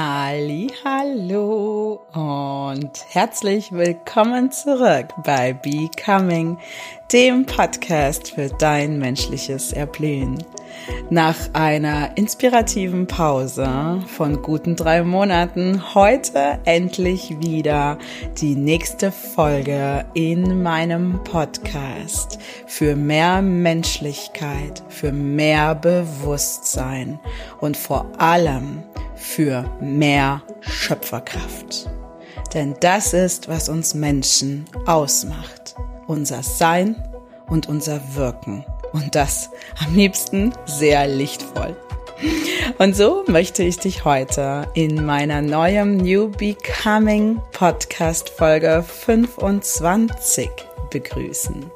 Halli, hallo und herzlich willkommen zurück bei Becoming, dem Podcast für dein menschliches Erblühen. Nach einer inspirativen Pause von guten drei Monaten heute endlich wieder die nächste Folge in meinem Podcast für mehr Menschlichkeit, für mehr Bewusstsein und vor allem für mehr Schöpferkraft. Denn das ist, was uns Menschen ausmacht. Unser Sein und unser Wirken. Und das am liebsten sehr lichtvoll. Und so möchte ich dich heute in meiner neuen New Becoming Podcast Folge 25 begrüßen.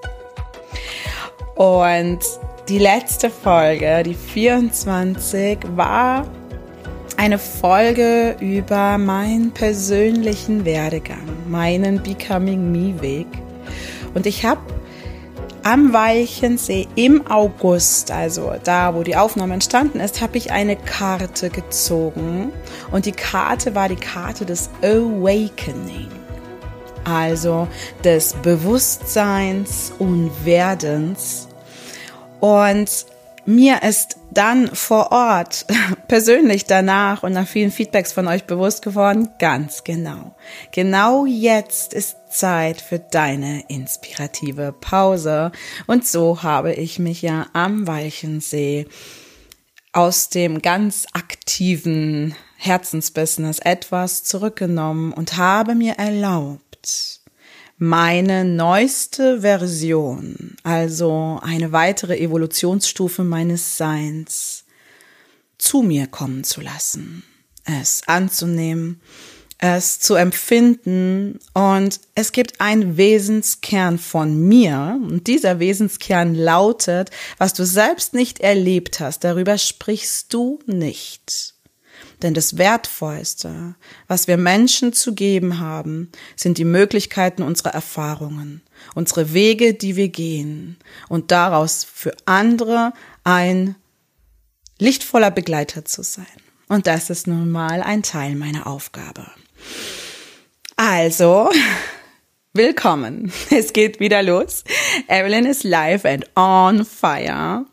Und die letzte Folge, die 24, war eine Folge über meinen persönlichen Werdegang, meinen Becoming Me Weg. Und ich habe am Weichensee im August, also da, wo die Aufnahme entstanden ist, habe ich eine Karte gezogen. Und die Karte war die Karte des Awakening. Also des Bewusstseins und Werdens. Und mir ist dann vor Ort, persönlich danach und nach vielen Feedbacks von euch bewusst geworden, ganz genau. Genau jetzt ist Zeit für deine inspirative Pause. Und so habe ich mich ja am Walchensee aus dem ganz aktiven Herzensbusiness etwas zurückgenommen und habe mir erlaubt, meine neueste Version, also eine weitere Evolutionsstufe meines Seins, zu mir kommen zu lassen, es anzunehmen, es zu empfinden und es gibt einen Wesenskern von mir und dieser Wesenskern lautet, was du selbst nicht erlebt hast, darüber sprichst du nicht. Denn das Wertvollste, was wir Menschen zu geben haben, sind die Möglichkeiten unserer Erfahrungen, unsere Wege, die wir gehen und daraus für andere ein lichtvoller Begleiter zu sein. Und das ist nun mal ein Teil meiner Aufgabe. Also, Willkommen. Es geht wieder los. Evelyn ist live and on fire.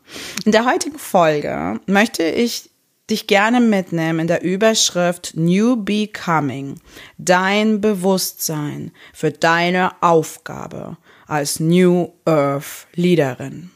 In der heutigen Folge möchte ich dich gerne mitnehmen in der Überschrift New Becoming, dein Bewusstsein für deine Aufgabe als New Earth Leaderin.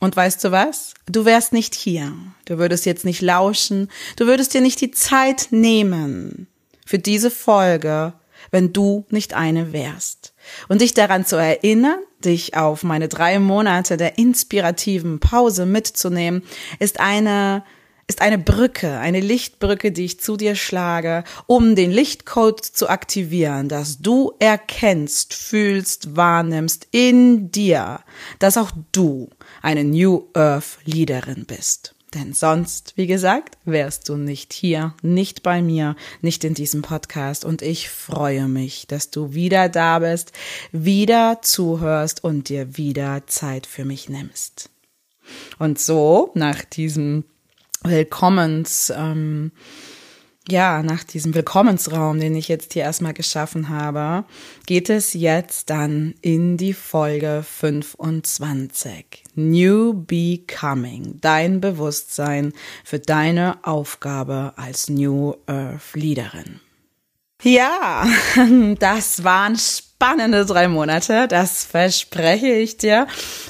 Und weißt du was? Du wärst nicht hier. Du würdest jetzt nicht lauschen. Du würdest dir nicht die Zeit nehmen für diese Folge, wenn du nicht eine wärst. Und dich daran zu erinnern, dich auf meine drei Monate der inspirativen Pause mitzunehmen, ist eine ist eine Brücke, eine Lichtbrücke, die ich zu dir schlage, um den Lichtcode zu aktivieren, dass du erkennst, fühlst, wahrnimmst in dir, dass auch du eine New Earth Leaderin bist. Denn sonst, wie gesagt, wärst du nicht hier, nicht bei mir, nicht in diesem Podcast. Und ich freue mich, dass du wieder da bist, wieder zuhörst und dir wieder Zeit für mich nimmst. Und so, nach diesem Willkommens, ähm, ja, nach diesem Willkommensraum, den ich jetzt hier erstmal geschaffen habe, geht es jetzt dann in die Folge 25. New Becoming, dein Bewusstsein für deine Aufgabe als New Earth Leaderin. Ja, das waren spannende drei Monate, das verspreche ich dir.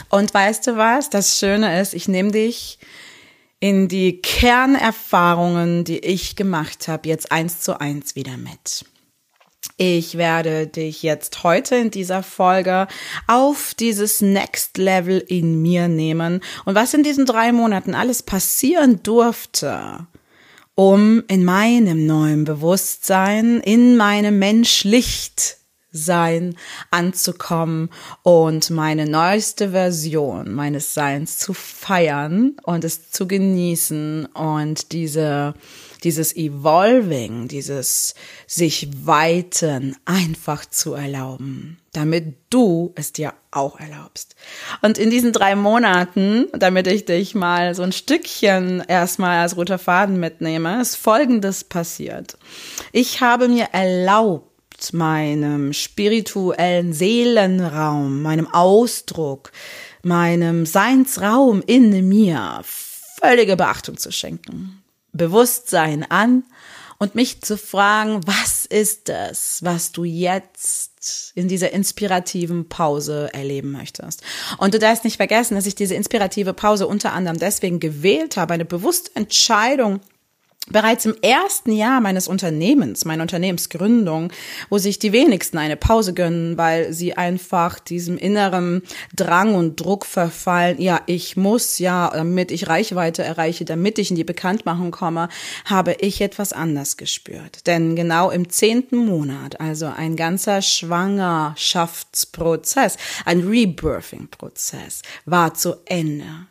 Und weißt du was? Das Schöne ist, ich nehme dich in die Kernerfahrungen, die ich gemacht habe, jetzt eins zu eins wieder mit. Ich werde dich jetzt heute in dieser Folge auf dieses Next Level in mir nehmen und was in diesen drei Monaten alles passieren durfte, um in meinem neuen Bewusstsein, in meinem Menschlicht sein anzukommen und meine neueste Version meines Seins zu feiern und es zu genießen und diese dieses Evolving, dieses sich weiten einfach zu erlauben, damit du es dir auch erlaubst. Und in diesen drei Monaten, damit ich dich mal so ein Stückchen erstmal als roter Faden mitnehme, ist Folgendes passiert. Ich habe mir erlaubt, meinem spirituellen Seelenraum, meinem Ausdruck, meinem Seinsraum in mir völlige Beachtung zu schenken. Bewusstsein an und mich zu fragen, was ist es, was du jetzt in dieser inspirativen Pause erleben möchtest. Und du darfst nicht vergessen, dass ich diese inspirative Pause unter anderem deswegen gewählt habe, eine bewusste Entscheidung Bereits im ersten Jahr meines Unternehmens, meiner Unternehmensgründung, wo sich die wenigsten eine Pause gönnen, weil sie einfach diesem inneren Drang und Druck verfallen, ja, ich muss ja, damit ich Reichweite erreiche, damit ich in die Bekanntmachung komme, habe ich etwas anders gespürt. Denn genau im zehnten Monat, also ein ganzer Schwangerschaftsprozess, ein Rebirthing-Prozess, war zu Ende.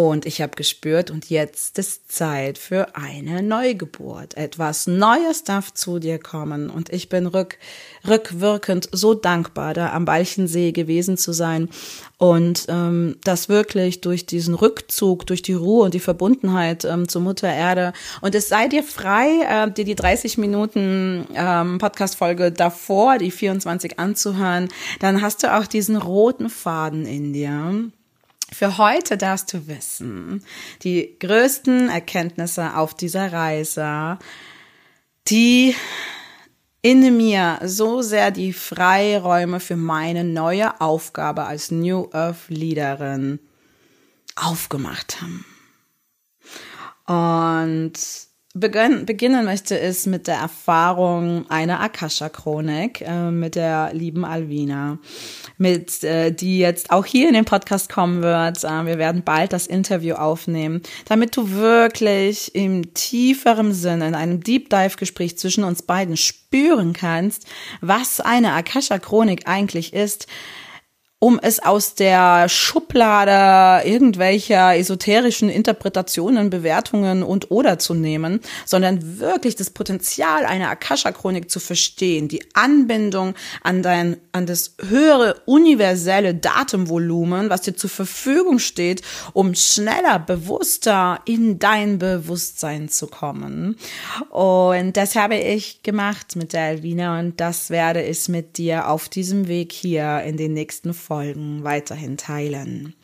Und ich habe gespürt, und jetzt ist Zeit für eine Neugeburt. Etwas Neues darf zu dir kommen. Und ich bin rück, rückwirkend so dankbar, da am Balchensee gewesen zu sein und ähm, das wirklich durch diesen Rückzug, durch die Ruhe und die Verbundenheit ähm, zur Mutter Erde. Und es sei dir frei, äh, dir die 30 Minuten ähm, Podcast-Folge davor, die 24 anzuhören. Dann hast du auch diesen roten Faden in dir für heute darfst du wissen, die größten Erkenntnisse auf dieser Reise, die in mir so sehr die Freiräume für meine neue Aufgabe als New Earth Leaderin aufgemacht haben. Und beginnen möchte es mit der Erfahrung einer Akasha-Chronik äh, mit der lieben Alvina, mit äh, die jetzt auch hier in den Podcast kommen wird. Äh, wir werden bald das Interview aufnehmen, damit du wirklich im tieferen Sinne in einem Deep Dive Gespräch zwischen uns beiden spüren kannst, was eine Akasha-Chronik eigentlich ist, um es aus der Schublade irgendwelcher esoterischen Interpretationen, Bewertungen und oder zu nehmen, sondern wirklich das Potenzial einer Akasha-Chronik zu verstehen, die Anbindung an dein, an das höhere universelle Datenvolumen, was dir zur Verfügung steht, um schneller, bewusster in dein Bewusstsein zu kommen. Und das habe ich gemacht mit der Alvina und das werde ich mit dir auf diesem Weg hier in den nächsten Folgen weiterhin teilen.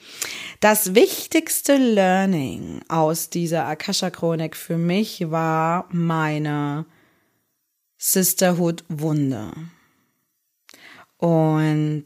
Das wichtigste Learning aus dieser Akasha-Chronik für mich war meine Sisterhood-Wunde. Und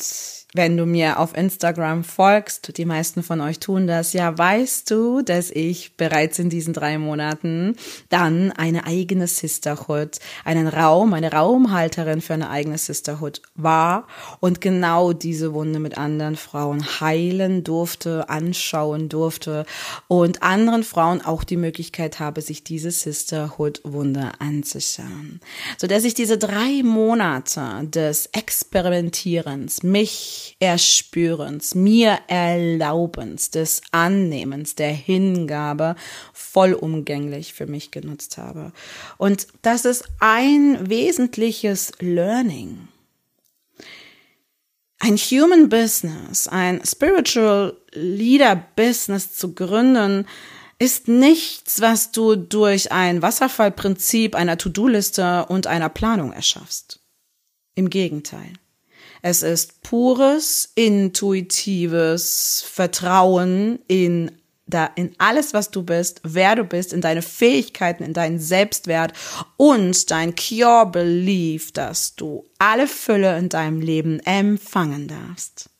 wenn du mir auf Instagram folgst, die meisten von euch tun das, ja, weißt du, dass ich bereits in diesen drei Monaten dann eine eigene Sisterhood, einen Raum, eine Raumhalterin für eine eigene Sisterhood war und genau diese Wunde mit anderen Frauen heilen durfte, anschauen durfte und anderen Frauen auch die Möglichkeit habe, sich diese Sisterhood-Wunde anzuschauen. So dass ich diese drei Monate des Experiments Experimentierens, mich erspürens, mir Erlaubens, des Annehmens, der Hingabe vollumgänglich für mich genutzt habe. Und das ist ein wesentliches Learning. Ein Human Business, ein Spiritual Leader Business zu gründen, ist nichts, was du durch ein Wasserfallprinzip einer To-Do-Liste und einer Planung erschaffst. Im Gegenteil. Es ist pures, intuitives Vertrauen in da in alles, was du bist, wer du bist, in deine Fähigkeiten, in deinen Selbstwert und dein Cure Belief, dass du alle Fülle in deinem Leben empfangen darfst.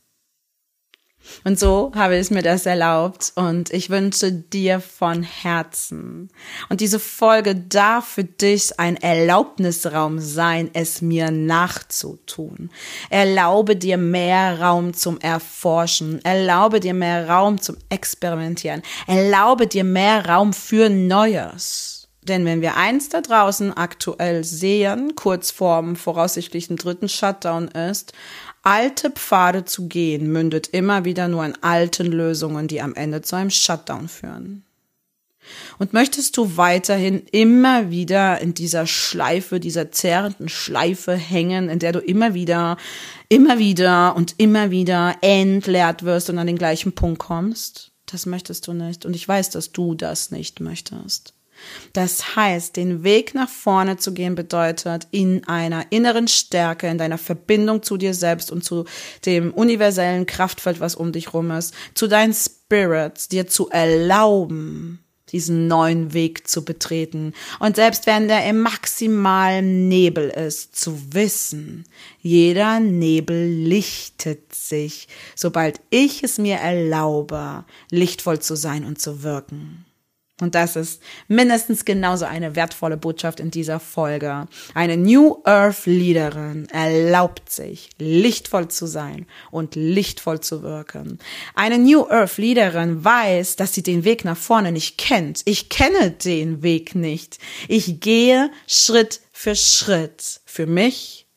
Und so habe ich mir das erlaubt und ich wünsche dir von Herzen. Und diese Folge darf für dich ein Erlaubnisraum sein, es mir nachzutun. Erlaube dir mehr Raum zum Erforschen. Erlaube dir mehr Raum zum Experimentieren. Erlaube dir mehr Raum für Neues. Denn wenn wir eins da draußen aktuell sehen, kurz vorm voraussichtlichen dritten Shutdown ist, alte Pfade zu gehen, mündet immer wieder nur in alten Lösungen, die am Ende zu einem Shutdown führen. Und möchtest du weiterhin immer wieder in dieser Schleife, dieser zerrenden Schleife hängen, in der du immer wieder, immer wieder und immer wieder entleert wirst und an den gleichen Punkt kommst? Das möchtest du nicht. Und ich weiß, dass du das nicht möchtest. Das heißt, den Weg nach vorne zu gehen bedeutet, in einer inneren Stärke, in deiner Verbindung zu dir selbst und zu dem universellen Kraftfeld, was um dich rum ist, zu deinen Spirits, dir zu erlauben, diesen neuen Weg zu betreten. Und selbst wenn der im maximalen Nebel ist, zu wissen, jeder Nebel lichtet sich, sobald ich es mir erlaube, lichtvoll zu sein und zu wirken. Und das ist mindestens genauso eine wertvolle Botschaft in dieser Folge. Eine New Earth Leaderin erlaubt sich, lichtvoll zu sein und lichtvoll zu wirken. Eine New Earth Leaderin weiß, dass sie den Weg nach vorne nicht kennt. Ich kenne den Weg nicht. Ich gehe Schritt für Schritt für mich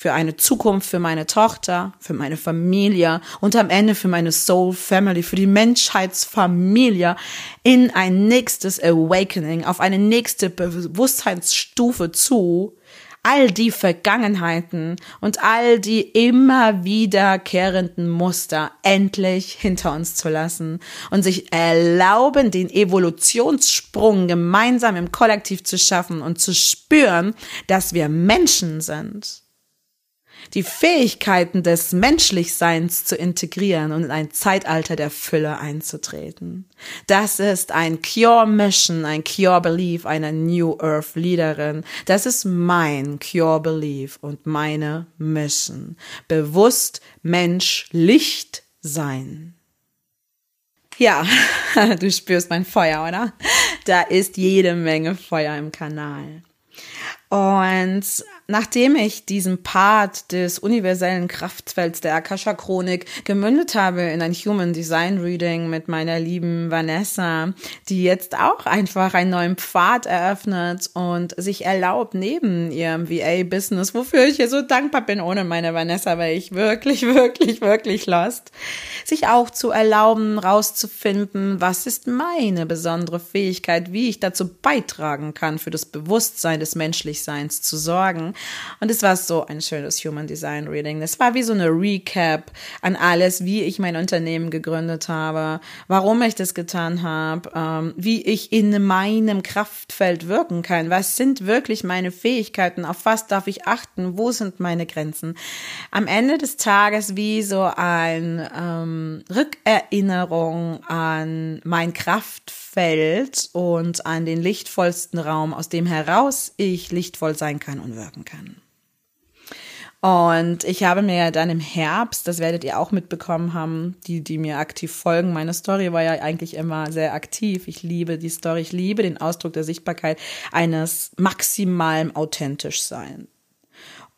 für eine Zukunft für meine Tochter, für meine Familie und am Ende für meine Soul Family, für die Menschheitsfamilie in ein nächstes Awakening, auf eine nächste Bewusstseinsstufe zu, all die Vergangenheiten und all die immer wiederkehrenden Muster endlich hinter uns zu lassen und sich erlauben, den Evolutionssprung gemeinsam im Kollektiv zu schaffen und zu spüren, dass wir Menschen sind die Fähigkeiten des Menschlichseins zu integrieren und in ein Zeitalter der Fülle einzutreten. Das ist ein Cure Mission, ein Cure Belief einer New Earth Leaderin. Das ist mein Cure Belief und meine Mission. Bewusst Mensch Licht sein. Ja, du spürst mein Feuer, oder? Da ist jede Menge Feuer im Kanal. Und nachdem ich diesen Part des universellen Kraftfelds der Akasha-Chronik gemündet habe in ein Human Design Reading mit meiner lieben Vanessa, die jetzt auch einfach einen neuen Pfad eröffnet und sich erlaubt, neben ihrem VA-Business, wofür ich ihr so dankbar bin ohne meine Vanessa, weil ich wirklich, wirklich, wirklich lost, sich auch zu erlauben, rauszufinden, was ist meine besondere Fähigkeit, wie ich dazu beitragen kann, für das Bewusstsein des Menschlichseins zu sorgen und es war so ein schönes Human Design Reading. Es war wie so eine Recap an alles, wie ich mein Unternehmen gegründet habe, warum ich das getan habe, ähm, wie ich in meinem Kraftfeld wirken kann. Was sind wirklich meine Fähigkeiten? Auf was darf ich achten? Wo sind meine Grenzen? Am Ende des Tages wie so ein ähm, Rückerinnerung an mein Kraftfeld und an den lichtvollsten Raum, aus dem heraus ich lichtvoll sein kann und wirken kann. Und ich habe mir dann im Herbst, das werdet ihr auch mitbekommen haben, die, die mir aktiv folgen. Meine Story war ja eigentlich immer sehr aktiv. Ich liebe die Story, ich liebe den Ausdruck der Sichtbarkeit eines maximalen authentisch sein.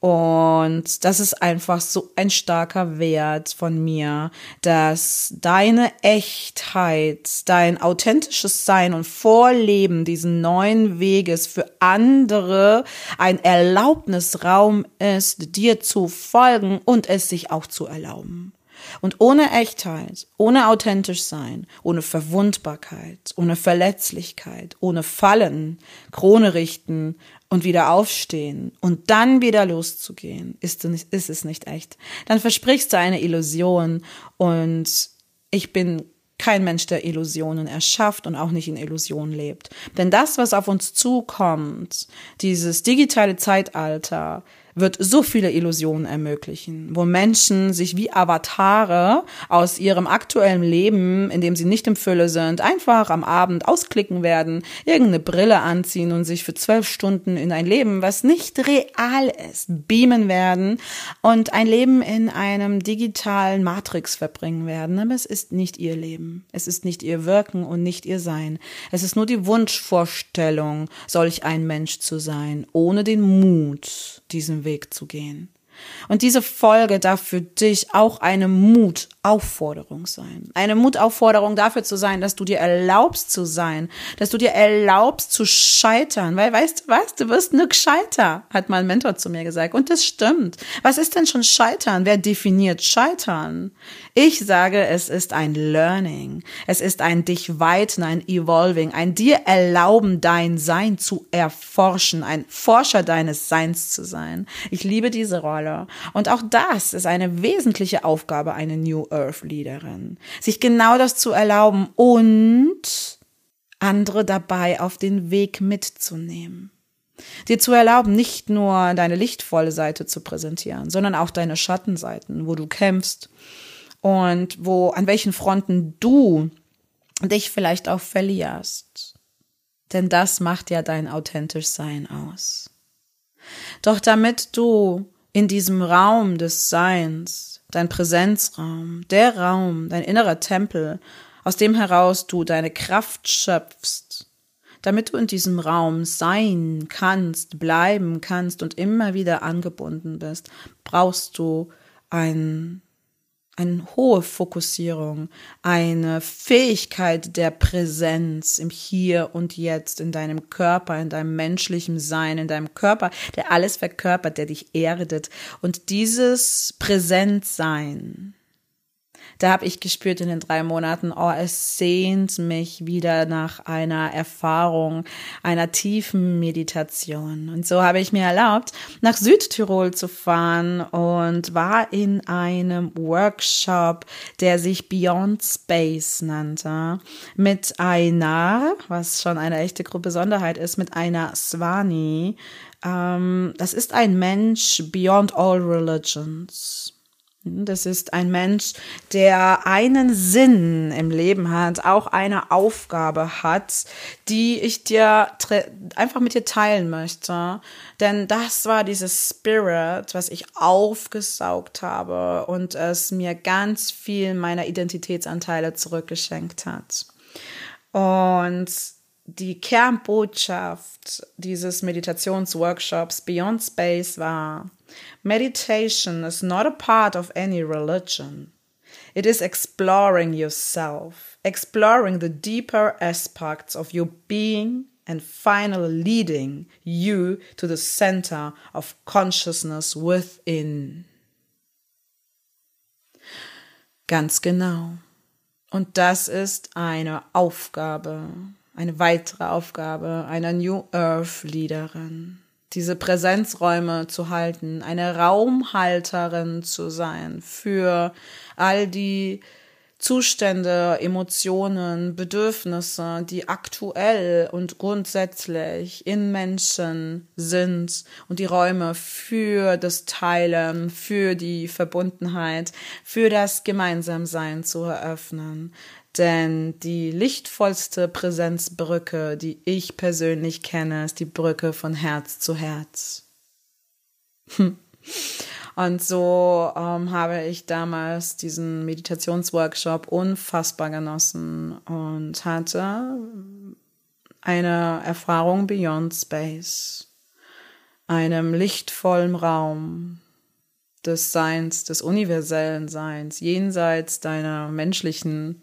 Und das ist einfach so ein starker Wert von mir, dass deine Echtheit, dein authentisches Sein und Vorleben diesen neuen Weges für andere ein Erlaubnisraum ist, dir zu folgen und es sich auch zu erlauben. Und ohne Echtheit, ohne authentisch sein, ohne Verwundbarkeit, ohne Verletzlichkeit, ohne Fallen, Krone richten und wieder aufstehen und dann wieder loszugehen, ist, ist es nicht echt. Dann versprichst du eine Illusion und ich bin kein Mensch, der Illusionen erschafft und auch nicht in Illusionen lebt. Denn das, was auf uns zukommt, dieses digitale Zeitalter, wird so viele Illusionen ermöglichen, wo Menschen sich wie Avatare aus ihrem aktuellen Leben, in dem sie nicht im Fülle sind, einfach am Abend ausklicken werden, irgendeine Brille anziehen und sich für zwölf Stunden in ein Leben, was nicht real ist, beamen werden und ein Leben in einem digitalen Matrix verbringen werden. Aber es ist nicht ihr Leben. Es ist nicht ihr Wirken und nicht ihr Sein. Es ist nur die Wunschvorstellung, solch ein Mensch zu sein, ohne den Mut, diesen Weg zu gehen. Und diese Folge darf für dich auch eine Mutaufforderung sein. Eine Mutaufforderung dafür zu sein, dass du dir erlaubst zu sein, dass du dir erlaubst zu scheitern. Weil, weißt du was, du wirst nur gescheiter, hat mein Mentor zu mir gesagt. Und das stimmt. Was ist denn schon Scheitern? Wer definiert Scheitern? Ich sage, es ist ein Learning. Es ist ein dich weiten, ein Evolving, ein dir erlauben, dein Sein zu erforschen, ein Forscher deines Seins zu sein. Ich liebe diese Rolle. Und auch das ist eine wesentliche Aufgabe einer New Earth Leaderin. Sich genau das zu erlauben und andere dabei auf den Weg mitzunehmen. Dir zu erlauben, nicht nur deine lichtvolle Seite zu präsentieren, sondern auch deine Schattenseiten, wo du kämpfst, und wo, an welchen Fronten du dich vielleicht auch verlierst. Denn das macht ja dein authentisch Sein aus. Doch damit du in diesem Raum des Seins, dein Präsenzraum, der Raum, dein innerer Tempel, aus dem heraus du deine Kraft schöpfst, damit du in diesem Raum sein kannst, bleiben kannst und immer wieder angebunden bist, brauchst du ein eine hohe Fokussierung, eine Fähigkeit der Präsenz im Hier und Jetzt, in deinem Körper, in deinem menschlichen Sein, in deinem Körper, der alles verkörpert, der dich erdet. Und dieses Präsentsein, da habe ich gespürt in den drei Monaten, oh, es sehnt mich wieder nach einer Erfahrung, einer tiefen Meditation. Und so habe ich mir erlaubt, nach Südtirol zu fahren und war in einem Workshop, der sich Beyond Space nannte, mit einer, was schon eine echte Besonderheit ist, mit einer Swani. Ähm, das ist ein Mensch beyond all religions. Das ist ein Mensch, der einen Sinn im Leben hat, auch eine Aufgabe hat, die ich dir einfach mit dir teilen möchte. Denn das war dieses Spirit, was ich aufgesaugt habe und es mir ganz viel meiner Identitätsanteile zurückgeschenkt hat. Und die Kernbotschaft dieses Meditationsworkshops Beyond Space war, Meditation is not a part of any religion. It is exploring yourself, exploring the deeper aspects of your being and finally leading you to the center of consciousness within. Ganz genau. Und das ist eine Aufgabe, eine weitere Aufgabe einer New Earth Leaderin, diese Präsenzräume zu halten, eine Raumhalterin zu sein für all die Zustände, Emotionen, Bedürfnisse, die aktuell und grundsätzlich in Menschen sind und die Räume für das Teilen, für die Verbundenheit, für das Gemeinsamsein zu eröffnen. Denn die lichtvollste Präsenzbrücke, die ich persönlich kenne, ist die Brücke von Herz zu Herz. Und so ähm, habe ich damals diesen Meditationsworkshop unfassbar genossen und hatte eine Erfahrung beyond space, einem lichtvollen Raum des Seins, des universellen Seins, jenseits deiner menschlichen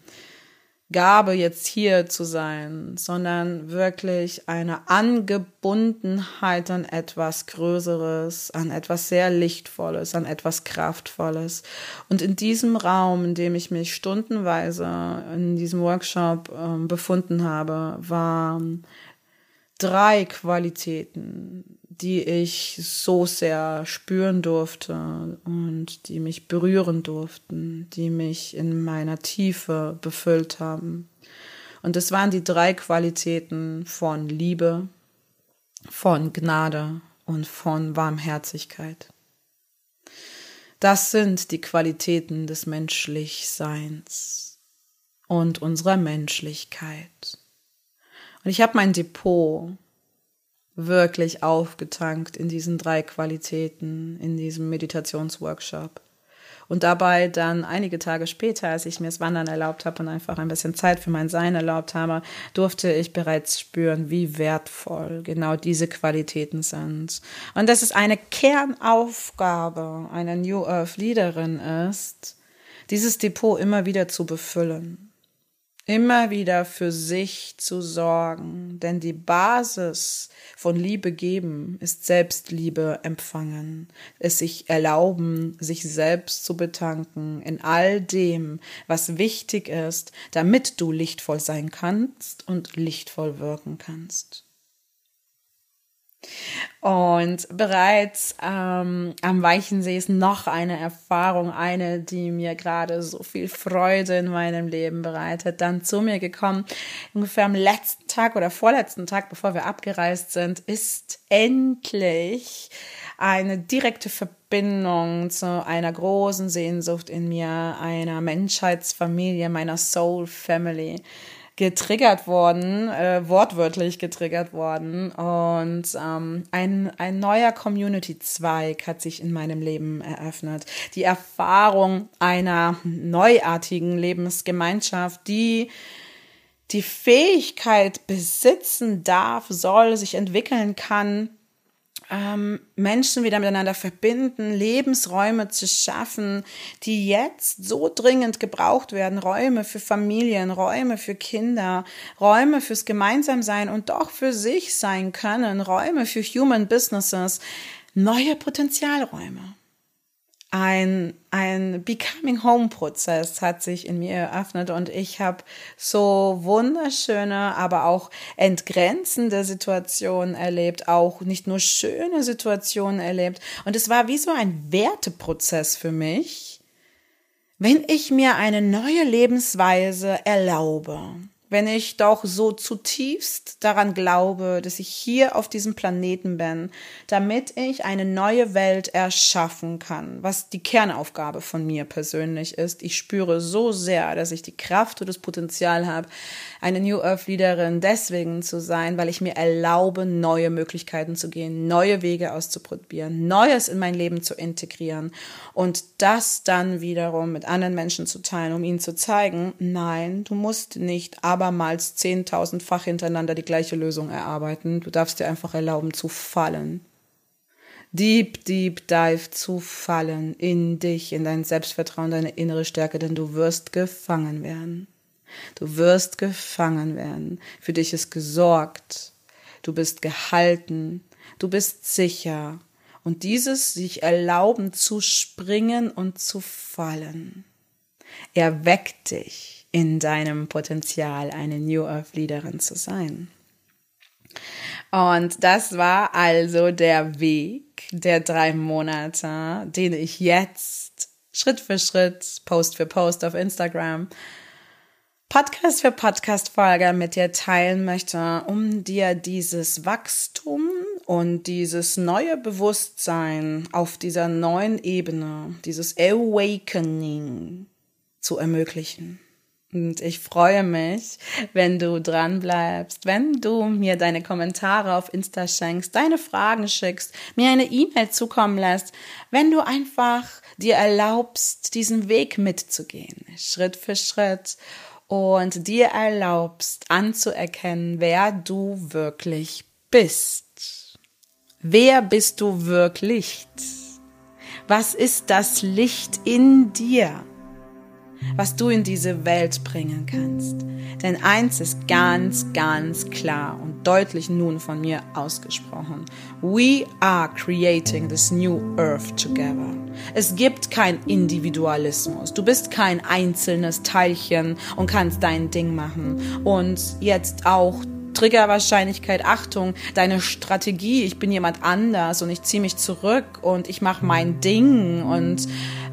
Gabe, jetzt hier zu sein, sondern wirklich eine Angebundenheit an etwas Größeres, an etwas sehr Lichtvolles, an etwas Kraftvolles. Und in diesem Raum, in dem ich mich stundenweise in diesem Workshop äh, befunden habe, waren drei Qualitäten, die ich so sehr spüren durfte und die mich berühren durften, die mich in meiner Tiefe befüllt haben. Und es waren die drei Qualitäten von Liebe, von Gnade und von Warmherzigkeit. Das sind die Qualitäten des Menschlichseins und unserer Menschlichkeit. Und ich habe mein Depot wirklich aufgetankt in diesen drei Qualitäten, in diesem Meditationsworkshop. Und dabei dann einige Tage später, als ich mir das Wandern erlaubt habe und einfach ein bisschen Zeit für mein Sein erlaubt habe, durfte ich bereits spüren, wie wertvoll genau diese Qualitäten sind. Und dass es eine Kernaufgabe einer New Earth Leaderin ist, dieses Depot immer wieder zu befüllen immer wieder für sich zu sorgen, denn die Basis von Liebe geben ist Selbstliebe empfangen, es sich erlauben, sich selbst zu betanken in all dem, was wichtig ist, damit du lichtvoll sein kannst und lichtvoll wirken kannst. Und bereits ähm, am Weichensee ist noch eine Erfahrung, eine, die mir gerade so viel Freude in meinem Leben bereitet, dann zu mir gekommen. Ungefähr am letzten Tag oder vorletzten Tag, bevor wir abgereist sind, ist endlich eine direkte Verbindung zu einer großen Sehnsucht in mir, einer Menschheitsfamilie, meiner Soul Family getriggert worden, äh, wortwörtlich getriggert worden. Und ähm, ein, ein neuer Community-Zweig hat sich in meinem Leben eröffnet. Die Erfahrung einer neuartigen Lebensgemeinschaft, die die Fähigkeit besitzen darf, soll, sich entwickeln kann, ähm, Menschen wieder miteinander verbinden, Lebensräume zu schaffen, die jetzt so dringend gebraucht werden. Räume für Familien, Räume für Kinder, Räume fürs Gemeinsamsein und doch für sich sein können, Räume für Human Businesses, neue Potenzialräume ein, ein Becoming Home Prozess hat sich in mir eröffnet und ich habe so wunderschöne, aber auch entgrenzende Situationen erlebt, auch nicht nur schöne Situationen erlebt. Und es war wie so ein Werteprozess für mich, wenn ich mir eine neue Lebensweise erlaube wenn ich doch so zutiefst daran glaube, dass ich hier auf diesem Planeten bin, damit ich eine neue Welt erschaffen kann, was die Kernaufgabe von mir persönlich ist. Ich spüre so sehr, dass ich die Kraft und das Potenzial habe, eine New Earth Leaderin deswegen zu sein, weil ich mir erlaube, neue Möglichkeiten zu gehen, neue Wege auszuprobieren, Neues in mein Leben zu integrieren und das dann wiederum mit anderen Menschen zu teilen, um ihnen zu zeigen, nein, du musst nicht abermals zehntausendfach hintereinander die gleiche Lösung erarbeiten. Du darfst dir einfach erlauben zu fallen. Deep, deep dive zu fallen in dich, in dein Selbstvertrauen, deine innere Stärke, denn du wirst gefangen werden. Du wirst gefangen werden. Für dich ist gesorgt. Du bist gehalten. Du bist sicher. Und dieses sich erlauben zu springen und zu fallen, erweckt dich in deinem Potenzial, eine New Earth Leaderin zu sein. Und das war also der Weg der drei Monate, den ich jetzt Schritt für Schritt, Post für Post auf Instagram, Podcast für Podcast Folge mit dir teilen möchte, um dir dieses Wachstum und dieses neue Bewusstsein auf dieser neuen Ebene, dieses Awakening zu ermöglichen. Und ich freue mich, wenn du dran bleibst, wenn du mir deine Kommentare auf Insta schenkst, deine Fragen schickst, mir eine E-Mail zukommen lässt, wenn du einfach dir erlaubst, diesen Weg mitzugehen, Schritt für Schritt und dir erlaubst anzuerkennen, wer du wirklich bist. Wer bist du wirklich? Was ist das Licht in dir? Was du in diese Welt bringen kannst. Denn eins ist ganz, ganz klar und deutlich nun von mir ausgesprochen. We are creating this new earth together. Es gibt kein Individualismus. Du bist kein einzelnes Teilchen und kannst dein Ding machen. Und jetzt auch Triggerwahrscheinlichkeit, Achtung, deine Strategie, ich bin jemand anders und ich ziehe mich zurück und ich mache mein Ding und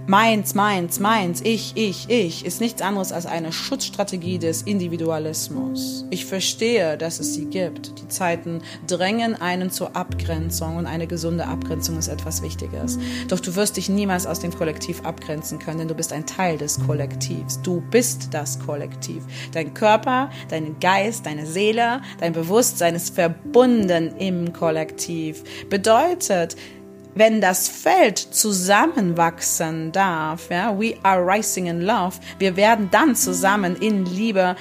Meins, meins, meins, ich, ich, ich ist nichts anderes als eine Schutzstrategie des Individualismus. Ich verstehe, dass es sie gibt. Die Zeiten drängen einen zur Abgrenzung und eine gesunde Abgrenzung ist etwas Wichtiges. Doch du wirst dich niemals aus dem Kollektiv abgrenzen können, denn du bist ein Teil des Kollektivs. Du bist das Kollektiv. Dein Körper, dein Geist, deine Seele, dein Bewusstsein ist verbunden im Kollektiv. Bedeutet, wenn das Feld zusammenwachsen darf, ja, we are rising in love, wir werden dann zusammen in Liebe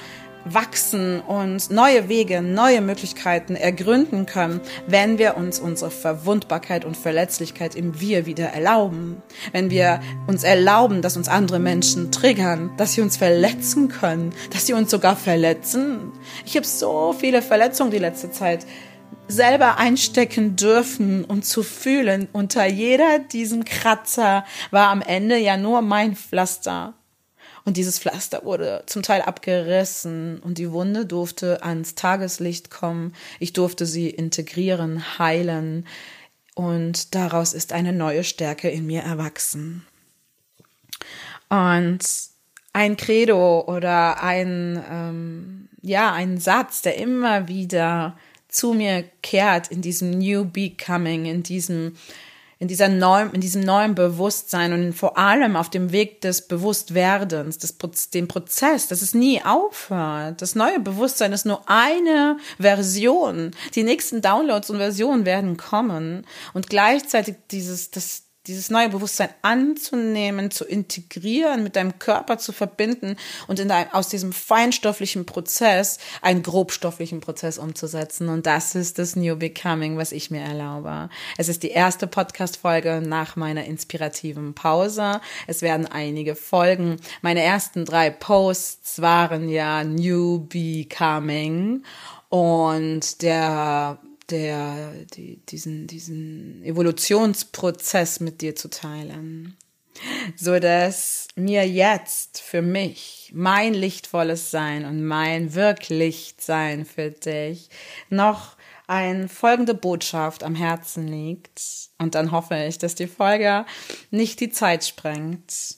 wachsen und neue Wege, neue Möglichkeiten ergründen können, wenn wir uns unsere Verwundbarkeit und Verletzlichkeit im Wir wieder erlauben. Wenn wir uns erlauben, dass uns andere Menschen triggern, dass sie uns verletzen können, dass sie uns sogar verletzen. Ich habe so viele Verletzungen die letzte Zeit selber einstecken dürfen und zu fühlen. Unter jeder diesen Kratzer war am Ende ja nur mein Pflaster. Und dieses Pflaster wurde zum Teil abgerissen und die Wunde durfte ans Tageslicht kommen. Ich durfte sie integrieren, heilen und daraus ist eine neue Stärke in mir erwachsen. Und ein Credo oder ein, ähm, ja, ein Satz, der immer wieder zu mir kehrt in diesem New Becoming, in diesem in dieser neuen, in diesem neuen Bewusstsein und vor allem auf dem Weg des Bewusstwerdens, des, dem Prozess, dass es nie aufhört. Das neue Bewusstsein ist nur eine Version. Die nächsten Downloads und Versionen werden kommen und gleichzeitig dieses, das, dieses neue Bewusstsein anzunehmen, zu integrieren, mit deinem Körper zu verbinden und in dein, aus diesem feinstofflichen Prozess einen grobstofflichen Prozess umzusetzen. Und das ist das New Becoming, was ich mir erlaube. Es ist die erste Podcast-Folge nach meiner inspirativen Pause. Es werden einige Folgen. Meine ersten drei Posts waren ja New Becoming und der der, die, diesen, diesen Evolutionsprozess mit dir zu teilen, so dass mir jetzt für mich mein lichtvolles Sein und mein Wirklichsein für dich noch eine folgende Botschaft am Herzen liegt. Und dann hoffe ich, dass die Folge nicht die Zeit sprengt.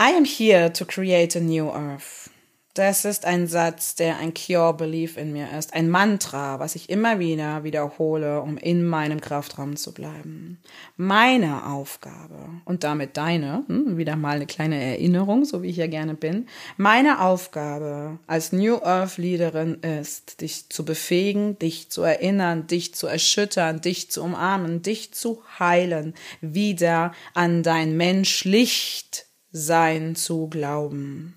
I am here to create a new earth. Das ist ein Satz, der ein Cure Belief in mir ist, ein Mantra, was ich immer wieder wiederhole, um in meinem Kraftraum zu bleiben. Meine Aufgabe und damit deine, hm, wieder mal eine kleine Erinnerung, so wie ich ja gerne bin, meine Aufgabe als New Earth Leaderin ist, dich zu befähigen, dich zu erinnern, dich zu erschüttern, dich zu umarmen, dich zu heilen, wieder an dein Menschlichtsein zu glauben.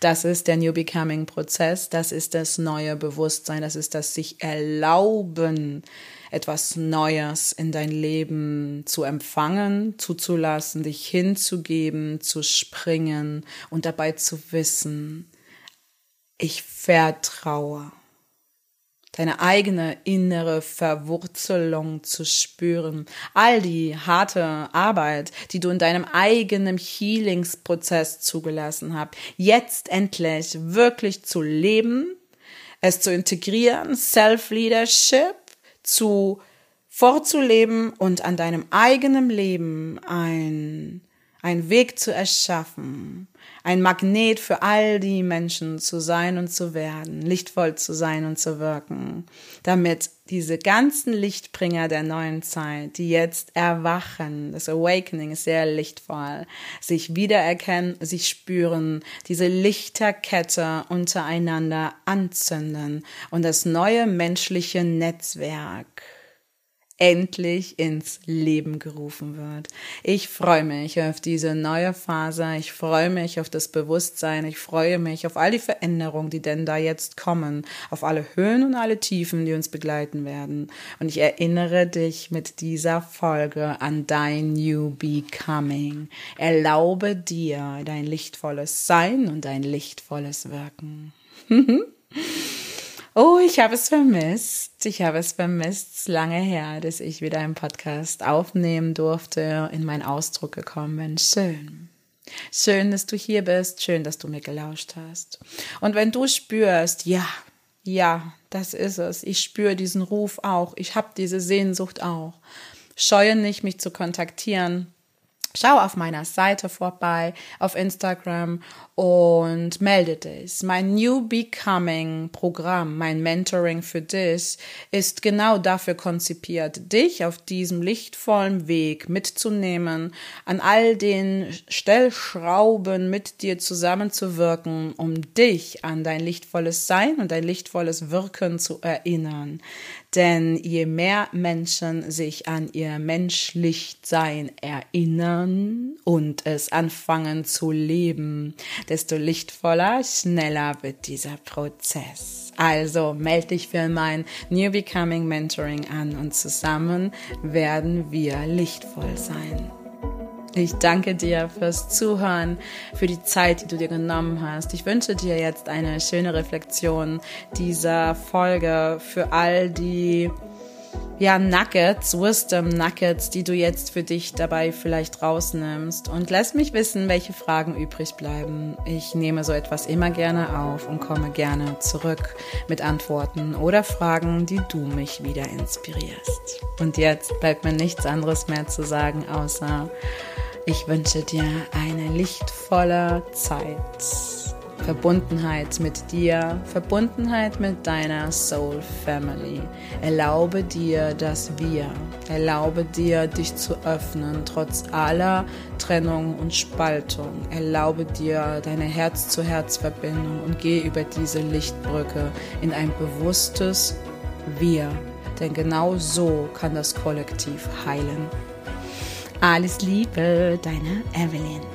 Das ist der New Becoming Prozess, das ist das neue Bewusstsein, das ist das sich erlauben, etwas Neues in dein Leben zu empfangen, zuzulassen, dich hinzugeben, zu springen und dabei zu wissen, ich vertraue deine eigene innere Verwurzelung zu spüren, all die harte Arbeit, die du in deinem eigenen Healingsprozess zugelassen hast, jetzt endlich wirklich zu leben, es zu integrieren, Self-Leadership zu vorzuleben und an deinem eigenen Leben ein, ein Weg zu erschaffen, ein Magnet für all die Menschen zu sein und zu werden, lichtvoll zu sein und zu wirken, damit diese ganzen Lichtbringer der neuen Zeit, die jetzt erwachen, das Awakening ist sehr lichtvoll, sich wiedererkennen, sich spüren, diese Lichterkette untereinander anzünden und das neue menschliche Netzwerk endlich ins Leben gerufen wird. Ich freue mich auf diese neue Phase. Ich freue mich auf das Bewusstsein. Ich freue mich auf all die Veränderungen, die denn da jetzt kommen, auf alle Höhen und alle Tiefen, die uns begleiten werden. Und ich erinnere dich mit dieser Folge an dein New Becoming. Erlaube dir dein lichtvolles Sein und dein lichtvolles Wirken. Oh, ich habe es vermisst. Ich habe es vermisst. Lange her, dass ich wieder einen Podcast aufnehmen durfte, in meinen Ausdruck gekommen bin. Schön. Schön, dass du hier bist. Schön, dass du mir gelauscht hast. Und wenn du spürst, ja, ja, das ist es. Ich spüre diesen Ruf auch. Ich habe diese Sehnsucht auch. Scheue nicht, mich zu kontaktieren. Schau auf meiner Seite vorbei, auf Instagram und melde dich. Mein New Becoming Programm, mein Mentoring für dich ist genau dafür konzipiert, dich auf diesem lichtvollen Weg mitzunehmen, an all den Stellschrauben mit dir zusammenzuwirken, um dich an dein lichtvolles Sein und dein lichtvolles Wirken zu erinnern Denn je mehr Menschen sich an ihr Menschlichsein erinnern und es anfangen zu leben, desto lichtvoller, schneller wird dieser Prozess. Also melde dich für mein New Becoming Mentoring an und zusammen werden wir lichtvoll sein. Ich danke dir fürs Zuhören, für die Zeit, die du dir genommen hast. Ich wünsche dir jetzt eine schöne Reflexion dieser Folge für all die ja, Nuggets, Wisdom Nuggets, die du jetzt für dich dabei vielleicht rausnimmst. Und lass mich wissen, welche Fragen übrig bleiben. Ich nehme so etwas immer gerne auf und komme gerne zurück mit Antworten oder Fragen, die du mich wieder inspirierst. Und jetzt bleibt mir nichts anderes mehr zu sagen, außer ich wünsche dir eine lichtvolle Zeit. Verbundenheit mit dir, Verbundenheit mit deiner Soul Family. Erlaube dir das Wir. Erlaube dir, dich zu öffnen, trotz aller Trennung und Spaltung. Erlaube dir deine Herz-zu-Herz-Verbindung und geh über diese Lichtbrücke in ein bewusstes Wir. Denn genau so kann das Kollektiv heilen. Alles Liebe, deine Evelyn.